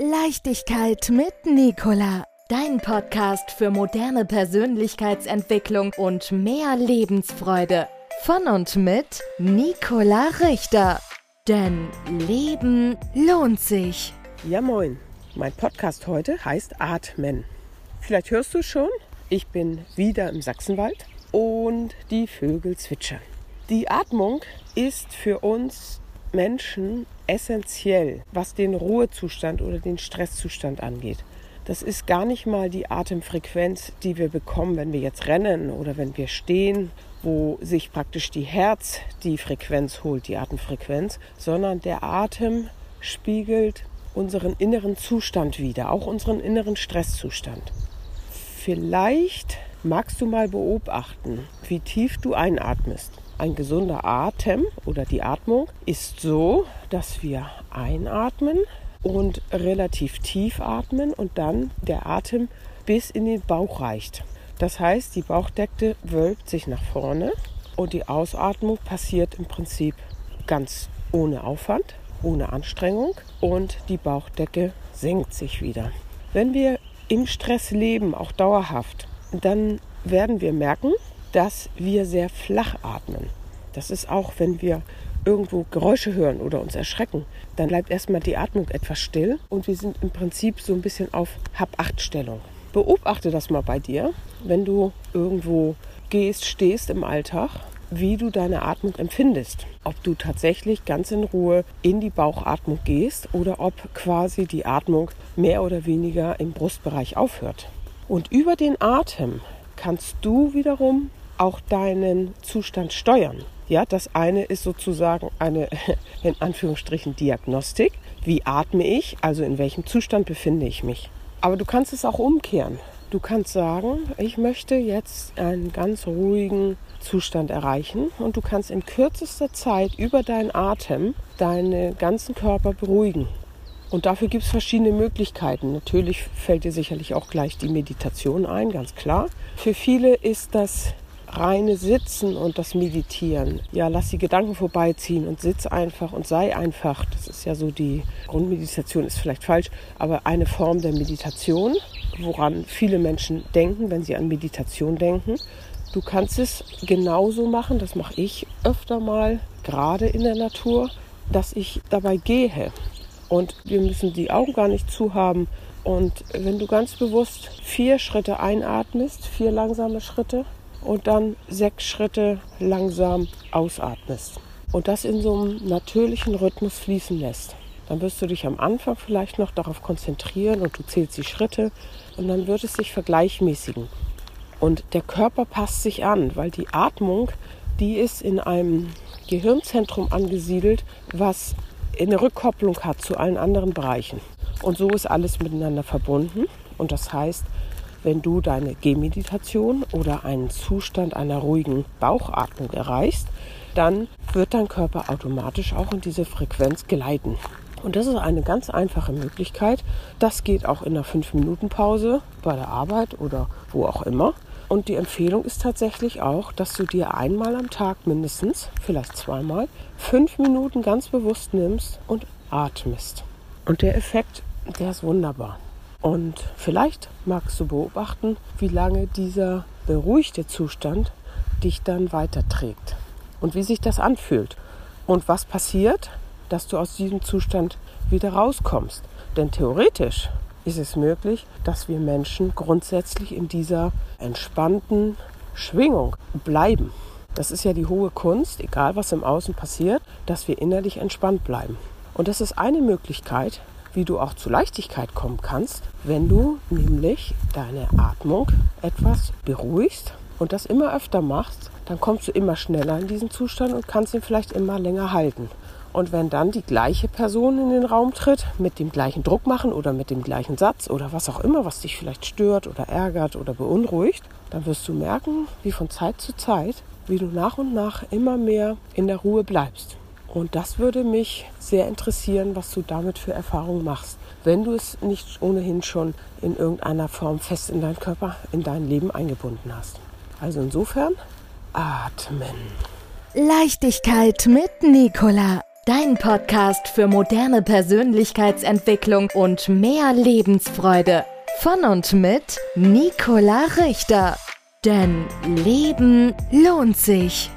Leichtigkeit mit Nicola. Dein Podcast für moderne Persönlichkeitsentwicklung und mehr Lebensfreude. Von und mit Nicola Richter. Denn Leben lohnt sich. Ja, moin. Mein Podcast heute heißt Atmen. Vielleicht hörst du schon, ich bin wieder im Sachsenwald und die Vögel zwitschern. Die Atmung ist für uns Menschen essentiell, was den Ruhezustand oder den Stresszustand angeht. Das ist gar nicht mal die Atemfrequenz, die wir bekommen, wenn wir jetzt rennen oder wenn wir stehen, wo sich praktisch die Herz die Frequenz holt, die Atemfrequenz, sondern der Atem spiegelt unseren inneren Zustand wider, auch unseren inneren Stresszustand. Vielleicht magst du mal beobachten, wie tief du einatmest. Ein gesunder Atem oder die Atmung ist so, dass wir einatmen und relativ tief atmen und dann der Atem bis in den Bauch reicht. Das heißt, die Bauchdecke wölbt sich nach vorne und die Ausatmung passiert im Prinzip ganz ohne Aufwand, ohne Anstrengung und die Bauchdecke senkt sich wieder. Wenn wir im Stress leben, auch dauerhaft, dann werden wir merken, dass wir sehr flach atmen. Das ist auch, wenn wir irgendwo Geräusche hören oder uns erschrecken, dann bleibt erstmal die Atmung etwas still und wir sind im Prinzip so ein bisschen auf Hab-Acht-Stellung. Beobachte das mal bei dir, wenn du irgendwo gehst, stehst im Alltag, wie du deine Atmung empfindest. Ob du tatsächlich ganz in Ruhe in die Bauchatmung gehst oder ob quasi die Atmung mehr oder weniger im Brustbereich aufhört. Und über den Atem kannst du wiederum auch deinen Zustand steuern. Ja, das eine ist sozusagen eine in Anführungsstrichen Diagnostik. Wie atme ich? Also in welchem Zustand befinde ich mich? Aber du kannst es auch umkehren. Du kannst sagen, ich möchte jetzt einen ganz ruhigen Zustand erreichen und du kannst in kürzester Zeit über deinen Atem deinen ganzen Körper beruhigen. Und dafür gibt es verschiedene Möglichkeiten. Natürlich fällt dir sicherlich auch gleich die Meditation ein, ganz klar. Für viele ist das reine Sitzen und das Meditieren. Ja, lass die Gedanken vorbeiziehen und sitz einfach und sei einfach. Das ist ja so die Grundmeditation, ist vielleicht falsch, aber eine Form der Meditation, woran viele Menschen denken, wenn sie an Meditation denken. Du kannst es genauso machen, das mache ich öfter mal, gerade in der Natur, dass ich dabei gehe. Und wir müssen die Augen gar nicht zu haben. Und wenn du ganz bewusst vier Schritte einatmest, vier langsame Schritte, und dann sechs Schritte langsam ausatmest und das in so einem natürlichen Rhythmus fließen lässt. Dann wirst du dich am Anfang vielleicht noch darauf konzentrieren und du zählst die Schritte und dann wird es sich vergleichmäßigen. Und der Körper passt sich an, weil die Atmung, die ist in einem Gehirnzentrum angesiedelt, was eine Rückkopplung hat zu allen anderen Bereichen. Und so ist alles miteinander verbunden. Und das heißt, wenn du deine Gehmeditation oder einen Zustand einer ruhigen Bauchatmung erreichst, dann wird dein Körper automatisch auch in diese Frequenz gleiten. Und das ist eine ganz einfache Möglichkeit. Das geht auch in einer 5-Minuten-Pause bei der Arbeit oder wo auch immer. Und die Empfehlung ist tatsächlich auch, dass du dir einmal am Tag mindestens, vielleicht zweimal, fünf Minuten ganz bewusst nimmst und atmest. Und der Effekt, der ist wunderbar. Und vielleicht magst du beobachten, wie lange dieser beruhigte Zustand dich dann weiterträgt und wie sich das anfühlt und was passiert, dass du aus diesem Zustand wieder rauskommst. Denn theoretisch ist es möglich, dass wir Menschen grundsätzlich in dieser entspannten Schwingung bleiben. Das ist ja die hohe Kunst, egal was im Außen passiert, dass wir innerlich entspannt bleiben. Und das ist eine Möglichkeit, wie du auch zu Leichtigkeit kommen kannst, wenn du nämlich deine Atmung etwas beruhigst und das immer öfter machst, dann kommst du immer schneller in diesen Zustand und kannst ihn vielleicht immer länger halten. Und wenn dann die gleiche Person in den Raum tritt, mit dem gleichen Druck machen oder mit dem gleichen Satz oder was auch immer, was dich vielleicht stört oder ärgert oder beunruhigt, dann wirst du merken, wie von Zeit zu Zeit, wie du nach und nach immer mehr in der Ruhe bleibst. Und das würde mich sehr interessieren, was du damit für Erfahrungen machst, wenn du es nicht ohnehin schon in irgendeiner Form fest in deinen Körper, in dein Leben eingebunden hast. Also insofern atmen. Leichtigkeit mit Nicola dein Podcast für moderne Persönlichkeitsentwicklung und mehr Lebensfreude. Von und mit Nicola Richter. Denn Leben lohnt sich.